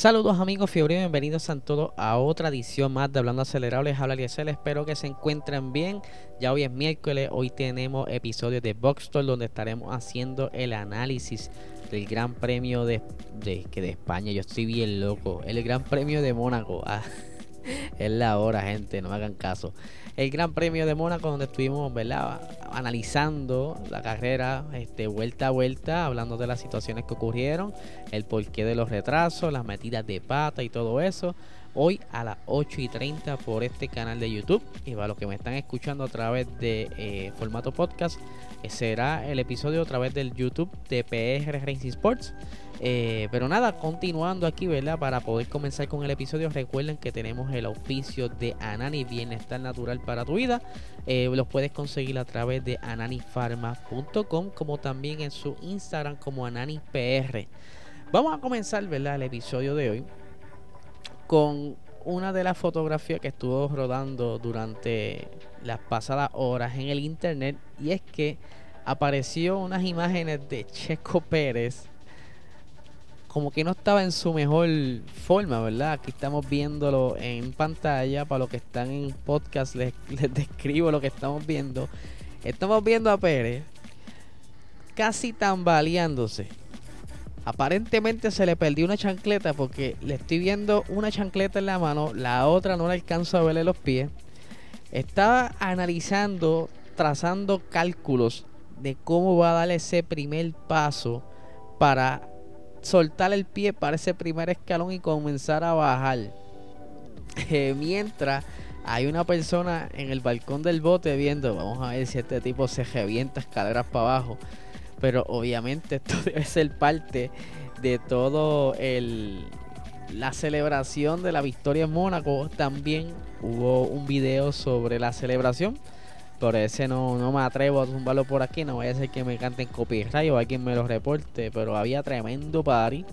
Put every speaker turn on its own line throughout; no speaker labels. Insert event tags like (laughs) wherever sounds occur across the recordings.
Saludos amigos fiebre, bienvenidos a todos a otra edición más de Hablando Acelerado. Les habla Eliezer, espero que se encuentren bien. Ya hoy es miércoles, hoy tenemos episodios de Box donde estaremos haciendo el análisis del Gran Premio de, que de España. Yo estoy bien loco. El Gran Premio de Mónaco. Ah, (laughs) es la hora, gente, no me hagan caso el Gran Premio de Mónaco, donde estuvimos ¿verdad? analizando la carrera este, vuelta a vuelta, hablando de las situaciones que ocurrieron, el porqué de los retrasos, las metidas de pata y todo eso. Hoy a las 8 y 30 por este canal de YouTube. Y para los que me están escuchando a través de eh, formato podcast, eh, será el episodio a través del YouTube de PR Racing Sports. Eh, pero nada, continuando aquí, ¿verdad? Para poder comenzar con el episodio, recuerden que tenemos el auspicio de Anani Bienestar Natural para tu vida. Eh, los puedes conseguir a través de ananifarma.com, como también en su Instagram como AnaniPR. Vamos a comenzar, ¿verdad? El episodio de hoy con una de las fotografías que estuvo rodando durante las pasadas horas en el internet y es que apareció unas imágenes de Checo Pérez como que no estaba en su mejor forma, ¿verdad? Aquí estamos viéndolo en pantalla. Para los que están en podcast, (laughs) les, describo lo que estamos viendo. Estamos viendo a Pérez casi tambaleándose. Aparentemente se le perdió una chancleta porque le estoy viendo una chancleta en la mano, la otra no le alcanzo a verle los pies. Estaba analizando, trazando cálculos de cómo va a dar ese primer paso para soltar el pie para ese primer escalón y comenzar a bajar. Eh, mientras hay una persona en el balcón del bote viendo, vamos a ver si este tipo se revienta escaleras para abajo. Pero obviamente esto (laughs) debe ser parte de todo el la celebración de la victoria en Mónaco. También hubo un video sobre la celebración por ese no, no me atrevo a tumbarlo por aquí. No vaya a ser que me canten copyright o alguien me lo reporte. Pero había tremendo party.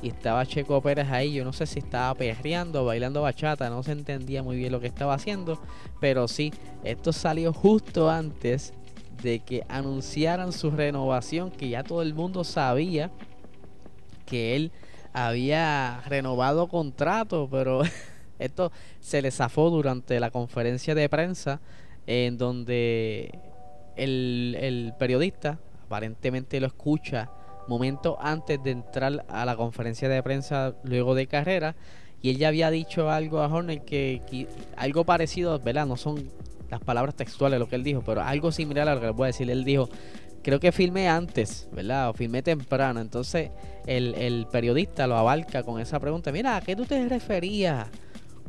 Y estaba Checo Pérez ahí. Yo no sé si estaba perreando, bailando bachata. No se entendía muy bien lo que estaba haciendo. Pero sí, esto salió justo antes de que anunciaran su renovación. Que ya todo el mundo sabía que él había renovado contrato. Pero (laughs) esto se le zafó durante la conferencia de prensa en donde el, periodista aparentemente lo escucha momentos antes de entrar a la conferencia de prensa luego de carrera y él ya había dicho algo a Horner que, algo parecido, ¿verdad? No son las palabras textuales lo que él dijo, pero algo similar a lo que le voy a decir. Él dijo, creo que filmé antes, ¿verdad? O filmé temprano. Entonces el, el periodista lo abarca con esa pregunta. Mira, ¿a qué tú te referías?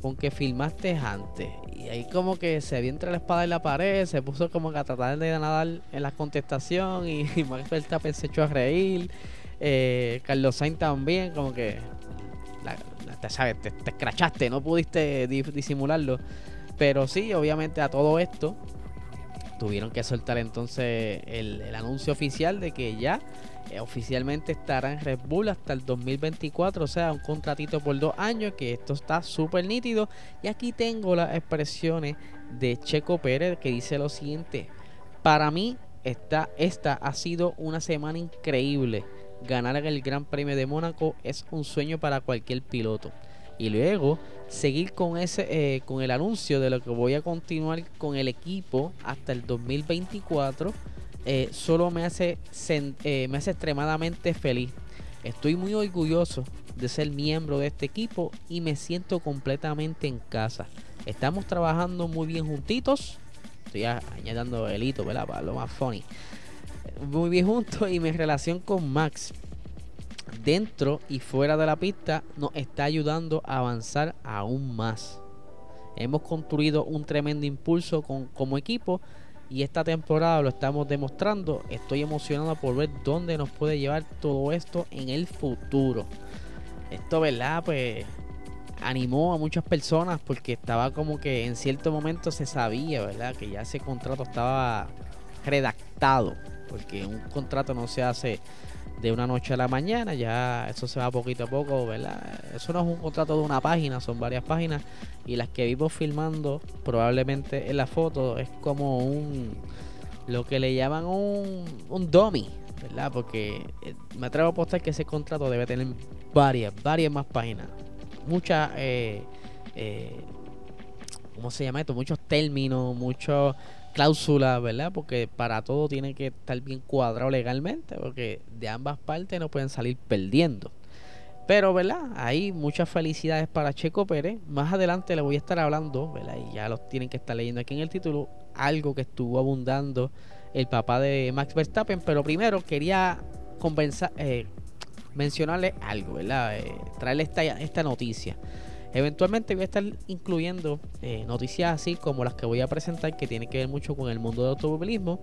Con que filmaste antes. Y ahí como que se vio entre la espada y la pared, se puso como que a tratar de nadar en la contestación y, (laughs) y Max Verstappen se echó a reír. Eh, Carlos Sainz también, como que te, sabes, te, escrachaste, no pudiste disimularlo. Pero sí, obviamente a todo esto tuvieron que soltar entonces el, anuncio oficial de que ya eh, oficialmente estará en Red Bull hasta el 2024, o sea, un contratito por dos años, que esto está súper nítido. Y aquí tengo las expresiones de Checo Pérez que dice lo siguiente, para mí esta, esta ha sido una semana increíble. Ganar el Gran Premio de Mónaco es un sueño para cualquier piloto. Y luego seguir con ese eh, con el anuncio de lo que voy a continuar con el equipo hasta el 2024 eh, solo me hace, eh, me hace extremadamente feliz. Estoy muy orgulloso de ser miembro de este equipo y me siento completamente en casa. Estamos trabajando muy bien juntitos. Estoy añadiendo el hito, ¿verdad? Para lo más funny. Muy bien juntos y mi relación con Max dentro y fuera de la pista nos está ayudando a avanzar aún más. Hemos construido un tremendo impulso como equipo y esta temporada lo estamos demostrando. Estoy emocionado por ver dónde nos puede llevar todo esto en el futuro. esto, ¿verdad? Pues animó a muchas personas porque estaba como que en cierto momento se sabía, ¿verdad? Que ya ese contrato estaba redactado, porque un contrato no se hace de una noche a la mañana, ya eso se va poquito a poco, ¿verdad? Eso no es un contrato de una página, son varias páginas y las que vivo filmando probablemente en la foto es como un lo que le llaman un, un dummy, ¿verdad? Porque eh, me atrevo a apostar que ese contrato debe tener varias, varias más páginas. Muchas, eh, eh, ¿cómo se llama esto? Muchos términos, muchas cláusulas, ¿verdad? Porque para todo tiene que estar bien cuadrado legalmente, porque de ambas partes no pueden salir perdiendo. Pero, ¿verdad? Hay muchas felicidades para Checo Pérez. Más adelante le voy a estar hablando, ¿verdad? Y ya los tienen que estar leyendo aquí en el título. Algo que estuvo abundando el papá de Max Verstappen. Pero primero quería convencer, eh, mencionarle algo, ¿verdad? Eh, traerle esta, esta noticia. Eventualmente voy a estar incluyendo eh, noticias así como las que voy a presentar que tienen que ver mucho con el mundo del automovilismo.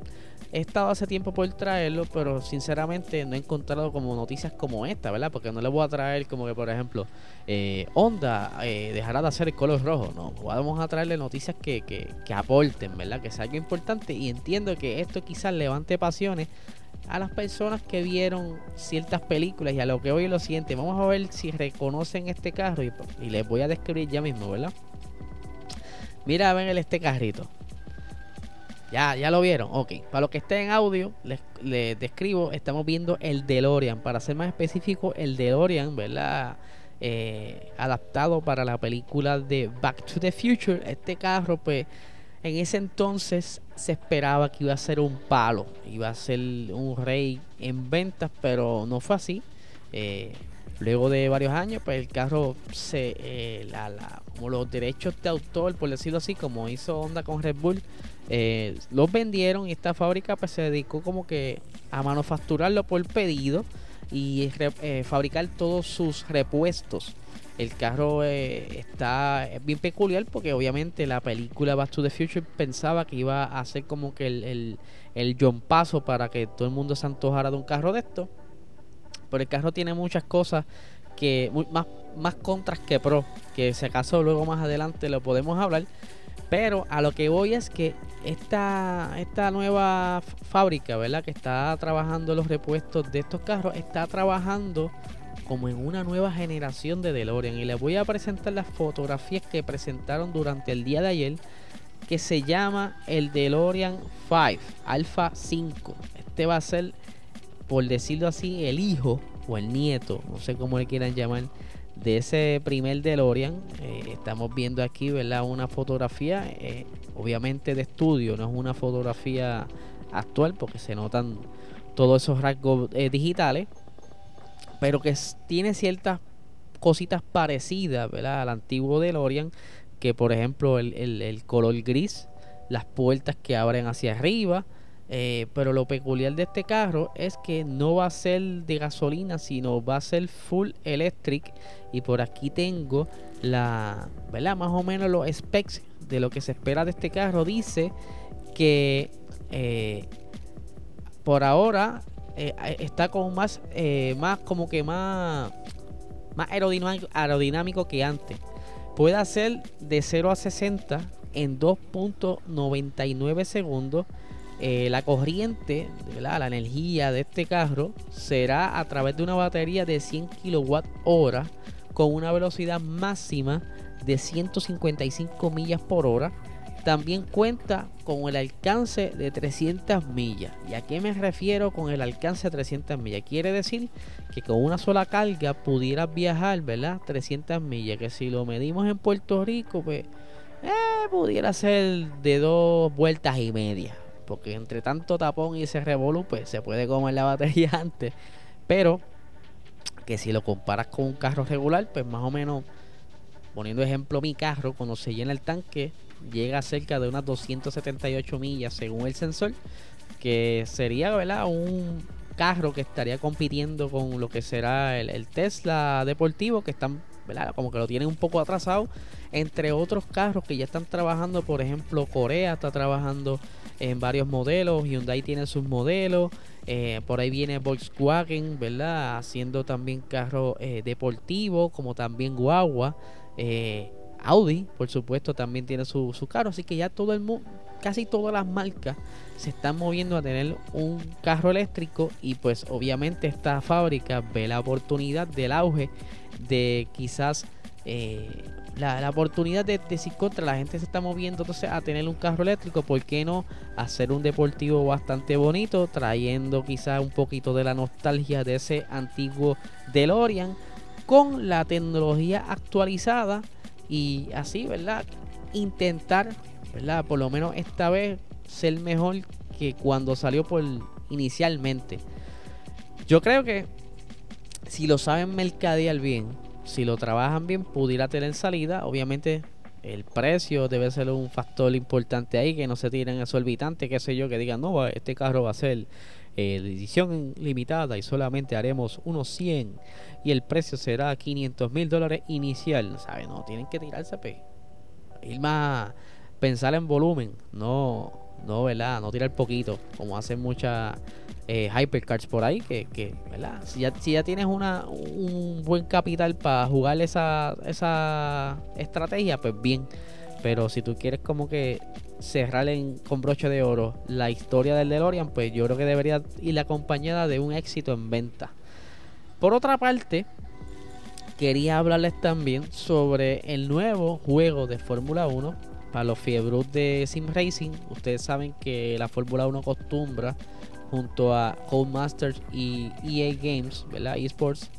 He estado hace tiempo por traerlo, pero sinceramente no he encontrado como noticias como esta, ¿verdad? Porque no le voy a traer como que, por ejemplo, eh, Honda eh, dejará de hacer el color rojo. No, vamos a traerle noticias que, que, que aporten, ¿verdad? Que sea algo importante y entiendo que esto quizás levante pasiones a las personas que vieron ciertas películas y a lo que hoy lo siguiente. Vamos a ver si reconocen este carro y, les voy a describir ya mismo, ¿verdad? Mira, ven este carrito. Ya, ya lo vieron. Ok, para los que estén en audio, les, describo. Estamos viendo el DeLorean. Para ser más específico, el DeLorean, ¿verdad? Eh, adaptado para la película de Back to the Future. Este carro, pues en ese entonces se esperaba que iba a ser un palo, iba a ser un rey en ventas, pero no fue así. Eh, luego de varios años, pues el carro se, eh, como los derechos de autor, por decirlo así, como hizo Honda con Red Bull, eh, los vendieron y esta fábrica pues se dedicó como que a manufacturarlo por pedido y fabricar todos sus repuestos el carro eh, está bien peculiar porque obviamente la película Back to the Future pensaba que iba a ser como que el, el, el John Paso para que todo el mundo se antojara de un carro de esto. Pero el carro tiene muchas cosas que más, más contras que pro, que si acaso luego más adelante lo podemos hablar. Pero a lo que voy es que esta, esta nueva fábrica, ¿verdad? Que está trabajando los repuestos de estos carros, está trabajando como en una nueva generación de DeLorean. Y les voy a presentar las fotografías que presentaron durante el día de ayer, que se llama el DeLorean 5, Alpha 5. Este va a ser, por decirlo así, el hijo o el nieto, no sé cómo le quieran llamar, de ese primer DeLorean. Eh, estamos viendo aquí, ¿verdad? Una fotografía, eh, obviamente de estudio, no es una fotografía actual porque se notan todos esos rasgos eh, digitales pero que tiene ciertas cositas parecidas ¿verdad? al antiguo DeLorean, que por ejemplo el, color gris, las puertas que abren hacia arriba, eh, pero lo peculiar de este carro es que no va a ser de gasolina, sino va a ser full electric. Y por aquí tengo la, ¿verdad? Más o menos los specs de lo que se espera de este carro. Dice que eh, por ahora eh, eh, está como más, eh, más como que más, más aerodinámico, aerodinámico que antes. Puede hacer de 0 a 60 en 2.99 segundos. la corriente, la energía de este carro será a través de una batería de 100 kWh con una velocidad máxima de 155 millas por hora también cuenta con el alcance de 300 millas. ¿Y a qué me refiero con el alcance de 300 millas? Quiere decir que con una sola carga pudieras viajar, ¿verdad? 300 millas. Que si lo medimos en Puerto Rico, pues eh, pudiera ser de dos vueltas y media. Porque entre tanto tapón y ese revolú, pues se puede comer la batería (laughs) antes. Pero que si lo comparas con un carro regular, pues más o menos, poniendo ejemplo mi carro, cuando se llena el tanque, llega a cerca de unas 278 millas según el sensor, que sería ¿verdad? un carro que estaría compitiendo con lo que será el, Tesla deportivo, que están ¿verdad? como que lo tienen un poco atrasado, entre otros carros que ya están trabajando, por ejemplo Corea está trabajando en varios modelos, Hyundai tiene sus modelos, Eh, por ahí viene Volkswagen, ¿verdad? Haciendo también carros eh, deportivos, como también Guagua. Eh, Audi, por supuesto, también tiene su, su carro. Así que ya todo el mundo, casi todas las marcas se están moviendo a tener un carro eléctrico. Y pues obviamente esta fábrica ve la oportunidad del auge de quizás la, oportunidad de decir contra la gente se está moviendo entonces a tener un carro eléctrico, ¿por qué no hacer un deportivo bastante bonito, trayendo quizás un poquito de la nostalgia de ese antiguo DeLorean con la tecnología actualizada y así, ¿verdad? Intentar, ¿verdad? Por lo menos esta vez ser mejor que cuando salió por inicialmente. Yo creo que si lo saben mercadear bien, si lo trabajan bien, pudiera tener salida. Obviamente, el precio debe ser un factor importante ahí, que no se tiren exorbitantes, qué sé yo, que digan, no, este carro va a ser eh, edición limitada y solamente haremos unos 100 y el precio será 500 mil dólares inicial, ¿sabes? No, tienen que tirarse, pe. Ir más, pensar en volumen, no, no, ¿verdad? No tirar poquito, como hacen muchas eh, hypercards por ahí que, que ¿verdad? Si ya, si ya tienes una, un buen capital para jugar esa, esa estrategia, pues bien. Pero si tú quieres como que cerrar en, con broche de oro la historia del DeLorean, pues yo creo que debería ir acompañada de un éxito en venta. Por otra parte, quería hablarles también sobre el nuevo juego de Fórmula 1 para los fiebros de Sim Racing. Ustedes saben que la Fórmula 1 acostumbra junto a Codemasters y EA Games, ¿verdad? eSports,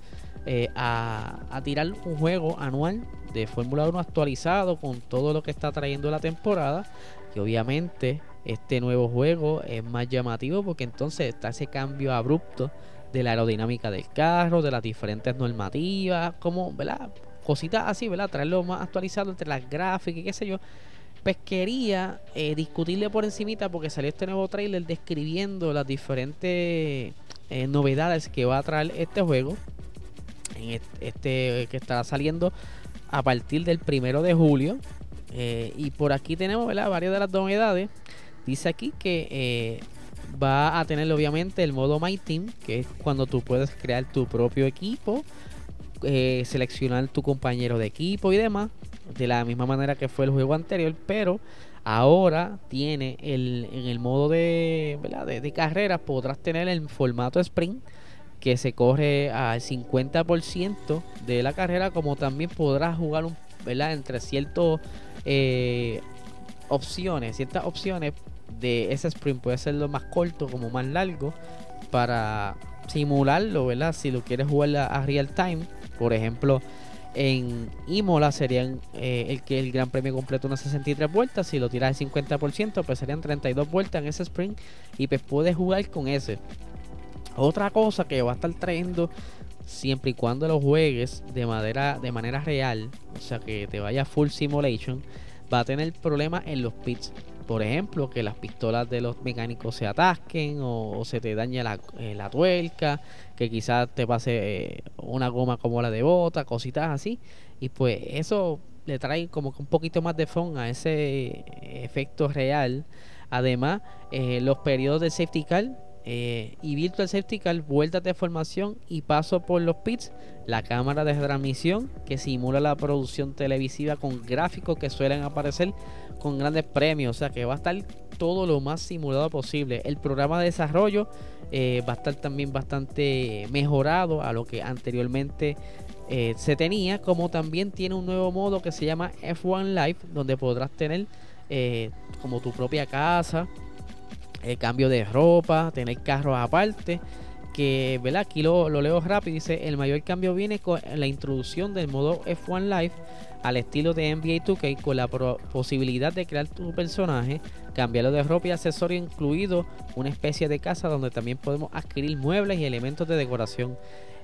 eh, a, a, tirar un juego anual de Fórmula 1 actualizado con todo lo que está trayendo la temporada. Que obviamente este nuevo juego es más llamativo porque entonces está ese cambio abrupto de la aerodinámica del carro, de las diferentes normativas, como, ¿verdad? Cositas así, ¿verdad? Traerlo más actualizado entre las gráficas y qué sé yo pues quería eh, discutirle por encimita porque salió este nuevo trailer describiendo las diferentes eh, novedades que va a traer este juego. En este, que estará saliendo a partir del primero de julio. Eh, y por aquí tenemos varias de las novedades. Dice aquí que va a tener obviamente el modo My Team, que es cuando tú puedes crear tu propio equipo, seleccionar tu compañero de equipo y demás de la misma manera que fue el juego anterior, pero ahora tiene el, en el modo de, ¿verdad? podrás tener el formato sprint que se corre al 50% de la carrera, como también podrás jugar entre ciertas eh, opciones, ciertas opciones de ese sprint, puede ser lo más corto como más largo, para simularlo, ¿verdad? Si lo quieres jugar a real time, por ejemplo, en Imola serían eh, el que el Gran Premio completo unas 63 vueltas. Si lo tiras el 50%, pues serían 32 vueltas en ese sprint. Y pues puedes jugar con ese. Otra cosa que va a estar trayendo siempre y cuando lo juegues de manera, de manera real, o sea que te vaya full simulation, va a tener problemas en los pits. Por ejemplo, que las pistolas de los mecánicos se atasquen o, se te dañe la, eh, la, tuerca, que quizás te pase eh, una goma como la de bota, cositas así. Y pues eso le trae como que un poquito más de fun a ese efecto real. Además, eh, los periodos de safety car eh, y Virtual Safety Car, vueltas de formación y paso por los pits, la cámara de transmisión que simula la producción televisiva con gráficos que suelen aparecer con grandes premios, o sea que va a estar todo lo más simulado posible. El programa de desarrollo eh, va a estar también bastante mejorado a lo que anteriormente eh, se tenía, como también tiene un nuevo modo que se llama F1 Live, donde podrás tener como tu propia casa el cambio de ropa, tener carros aparte. Que, ¿verdad? Aquí lo, leo rápido. Dice: El mayor cambio viene con la introducción del modo F1 Live al estilo de NBA 2K con la posibilidad de crear tu personaje, cambiarlo de ropa y accesorio, incluido una especie de casa donde también podemos adquirir muebles y elementos de decoración.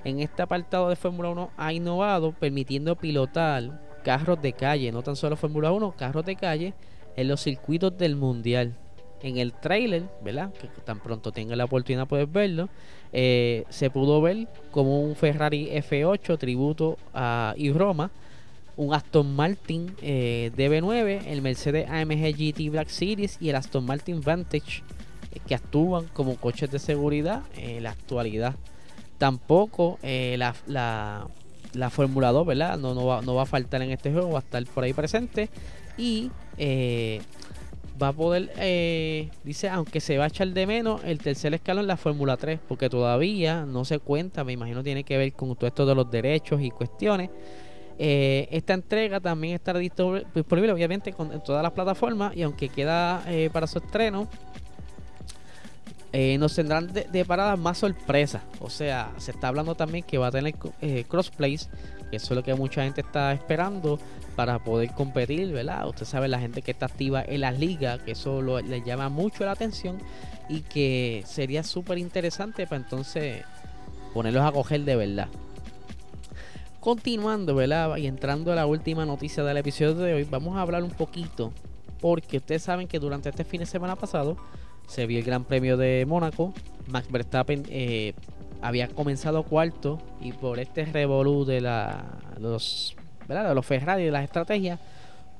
En este apartado de Fórmula 1 ha innovado permitiendo pilotar carros de calle, no tan solo Fórmula 1, carros de calle en los circuitos del Mundial en el trailer, ¿verdad? Que tan pronto tenga la oportunidad puedes verlo. Eh, se pudo ver como un Ferrari F8 tributo a Roma, un Aston Martin eh, DB9, el Mercedes AMG GT Black Series y el Aston Martin Vantage que actúan como coches de seguridad en la actualidad. Tampoco eh, la, la, la Fórmula 2, ¿verdad? No, no, va, no va a faltar en este juego, va a estar por ahí presente. Y eh, va a poder, eh, dice, aunque se va a echar de menos el tercer escalón, la Fórmula 3, porque todavía no se cuenta, me imagino tiene que ver con todo esto de los derechos y cuestiones. Eh, esta entrega también estará disponible, obviamente, con, en todas las plataformas, y aunque queda eh, para su estreno, nos tendrán de, de, paradas más sorpresas. O sea, se está hablando también que va a tener crossplays, que eso es lo que mucha gente está esperando para poder competir, ¿verdad? Usted sabe, la gente que está activa en las ligas, que eso le llama mucho la atención y que sería súper interesante para entonces ponerlos a coger de verdad. Continuando, ¿verdad? Y entrando a la última noticia del episodio de hoy, vamos a hablar un poquito, porque ustedes saben que durante este fin de semana pasado se vio el Gran Premio de Mónaco. Max Verstappen eh, había comenzado cuarto y por este revolú de la, los de los Ferrari, de las estrategias,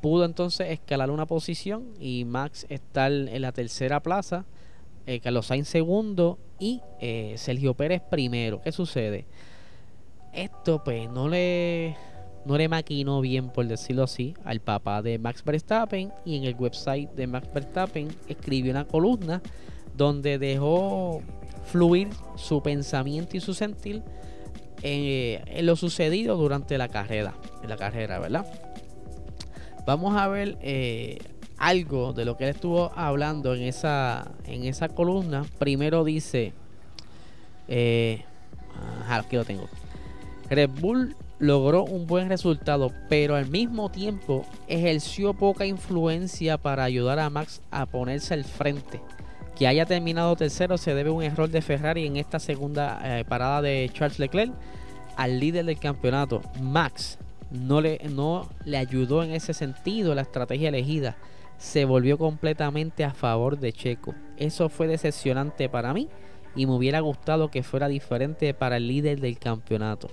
pudo entonces escalar una posición y Max estar en la tercera plaza, eh, Carlos Sainz segundo y eh, Sergio Pérez primero. ¿Qué sucede? Esto pues no le, no le maquinó bien, por decirlo así, al papá de Max Verstappen y en el website de Max Verstappen escribió una columna donde dejó fluir su pensamiento y su sentir eh, en, lo sucedido durante la carrera, en la carrera, ¿verdad? Vamos a ver eh, algo de lo que él estuvo hablando en esa, en esa columna. Primero dice, eh, aquí lo tengo. Red Bull logró un buen resultado, pero al mismo tiempo ejerció poca influencia para ayudar a Max a ponerse al frente. Que haya terminado tercero se debe a un error de Ferrari en esta segunda eh, parada de Charles Leclerc al líder del campeonato. Max no le, no le ayudó en ese sentido la estrategia elegida. Se volvió completamente a favor de Checo. Eso fue decepcionante para mí y me hubiera gustado que fuera diferente para el líder del campeonato.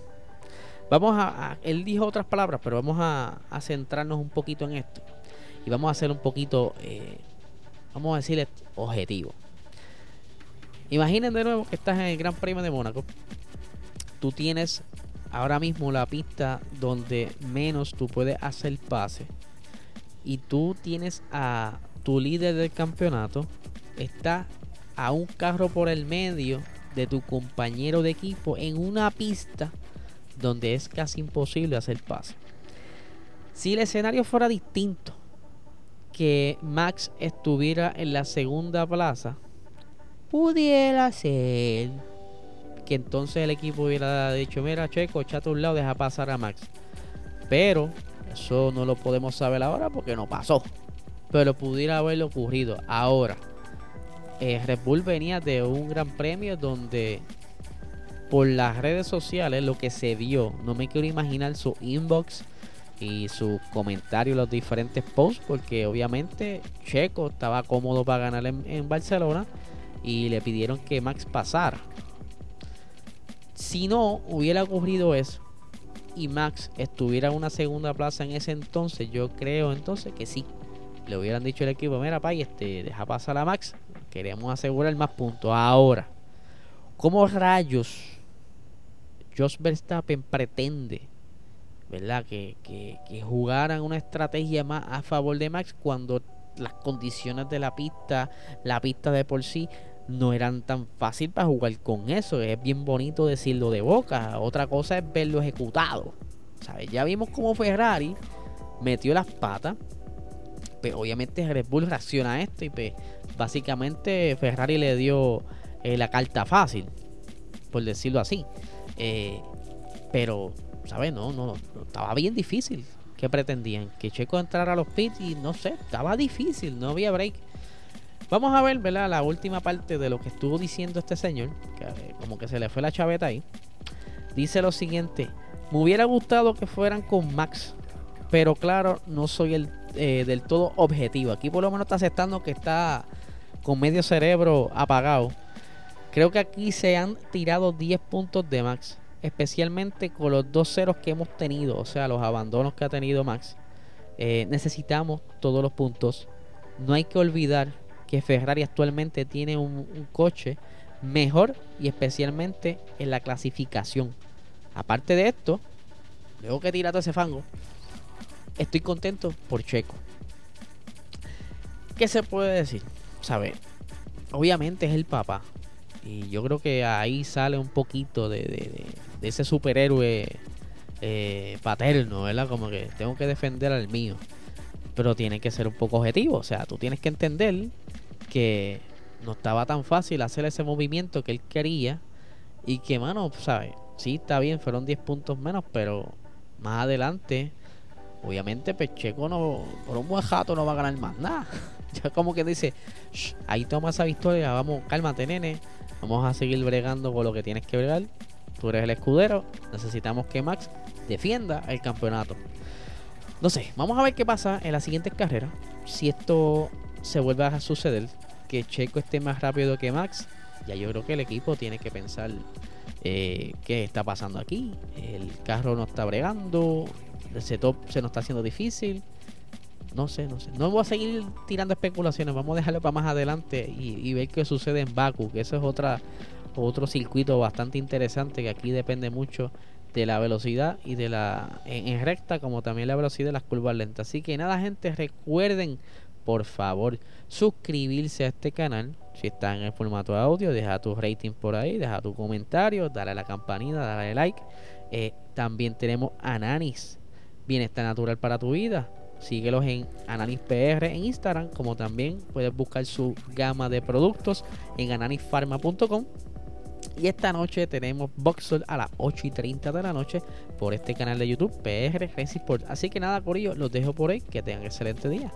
Vamos a, él dijo otras palabras, pero vamos a, centrarnos un poquito en esto. Y vamos a hacer un poquito, eh, vamos a decirle objetivo. Imaginen de nuevo que estás en el Gran Premio de Mónaco. Tú tienes ahora mismo la pista donde menos tú puedes hacer pase. Y tú tienes a tu líder del campeonato. Está a un carro por el medio de tu compañero de equipo en una pista donde es casi imposible hacer pase. Si el escenario fuera distinto, que Max estuviera en la segunda plaza, pudiera ser que entonces el equipo hubiera dicho, mira Checo, echate a un lado, deja pasar a Max. Pero eso no lo podemos saber ahora porque no pasó. Pero pudiera haberlo ocurrido. Ahora, eh, Red Bull venía de un gran premio donde por las redes sociales lo que se vio, no me quiero imaginar su inbox y sus comentarios, los diferentes posts, porque obviamente Checo estaba cómodo para ganar en, Barcelona y le pidieron que Max pasara. Si no hubiera ocurrido eso y Max estuviera en una segunda plaza en ese entonces, yo creo entonces que sí. Le hubieran dicho al equipo, mira, pay, este, deja pasar a Max. Queremos asegurar más puntos. Ahora, ¿cómo rayos Josh Verstappen pretende, ¿verdad? Que, que, jugaran una estrategia más a favor de Max cuando las condiciones de la pista, la pista de por sí, no eran tan fácil para jugar con eso. Es bien bonito decirlo de boca. Otra cosa es verlo ejecutado. ¿Sabes? Ya vimos cómo Ferrari metió las patas. Pero obviamente Red Bull reacciona a esto. Y pues, básicamente Ferrari le dio eh, la carta fácil. Por decirlo así. Eh, pero, ¿sabes? No, no, no, estaba bien difícil. ¿Qué pretendían? Que Checo entrara a los pits y no sé, estaba difícil, no había break. Vamos a ver, ¿verdad? La última parte de lo que estuvo diciendo este señor, que eh, como que se le fue la chaveta ahí. Dice lo siguiente, me hubiera gustado que fueran con Max, pero claro, no soy el eh, del todo objetivo. Aquí por lo menos está aceptando que está con medio cerebro apagado Creo que aquí se han tirado 10 puntos de Max, especialmente con los dos ceros que hemos tenido, o sea, los abandonos que ha tenido Max. Eh, necesitamos todos los puntos. No hay que olvidar que Ferrari actualmente tiene un, coche mejor y especialmente en la clasificación. Aparte de esto, luego que tira todo ese fango, estoy contento por Checo. ¿Qué se puede decir? ¿Sabe? Obviamente es el papá. Y yo creo que ahí sale un poquito de, ese superhéroe eh, paterno, ¿verdad? Como que tengo que defender al mío. Pero tiene que ser un poco objetivo. O sea, tú tienes que entender que no estaba tan fácil hacer ese movimiento que él quería. Y que, mano, ¿sabes? Sí, está bien, fueron 10 puntos menos, pero más adelante, obviamente, Pecheco no, por un buen jato no va a ganar más nada. (laughs) ya como que dice, ahí toma esa victoria, vamos, cálmate, nene. Vamos a seguir bregando con lo que tienes que bregar. Tú eres el escudero. Necesitamos que Max defienda el campeonato. No sé, vamos a ver qué pasa en la siguiente carrera. Si esto se vuelve a suceder, que Checo esté más rápido que Max, ya yo creo que el equipo tiene que pensar eh, qué está pasando aquí. El carro no está bregando, el setup se nos está haciendo difícil. No sé, no sé. No voy a seguir tirando especulaciones. Vamos a dejarlo para más adelante y, ver qué sucede en Baku. Que eso es otra, otro circuito bastante interesante que aquí depende mucho de la velocidad y de la en, recta como también la velocidad de las curvas lentas. Así que nada, gente, recuerden por favor suscribirse a este canal. Si está en el formato de audio, deja tu rating por ahí, deja tu comentario, dale a la campanita, dale like. Eh, también tenemos Ananis, bienestar natural para tu vida. Síguelos en Ananis PR en Instagram, como también puedes buscar su gama de productos en ananisfarma.com. Y esta noche tenemos Boxer a las 8 y 30 de la noche por este canal de YouTube PR Sport. Así que nada, Corillo, los dejo por ahí. Que tengan excelente día.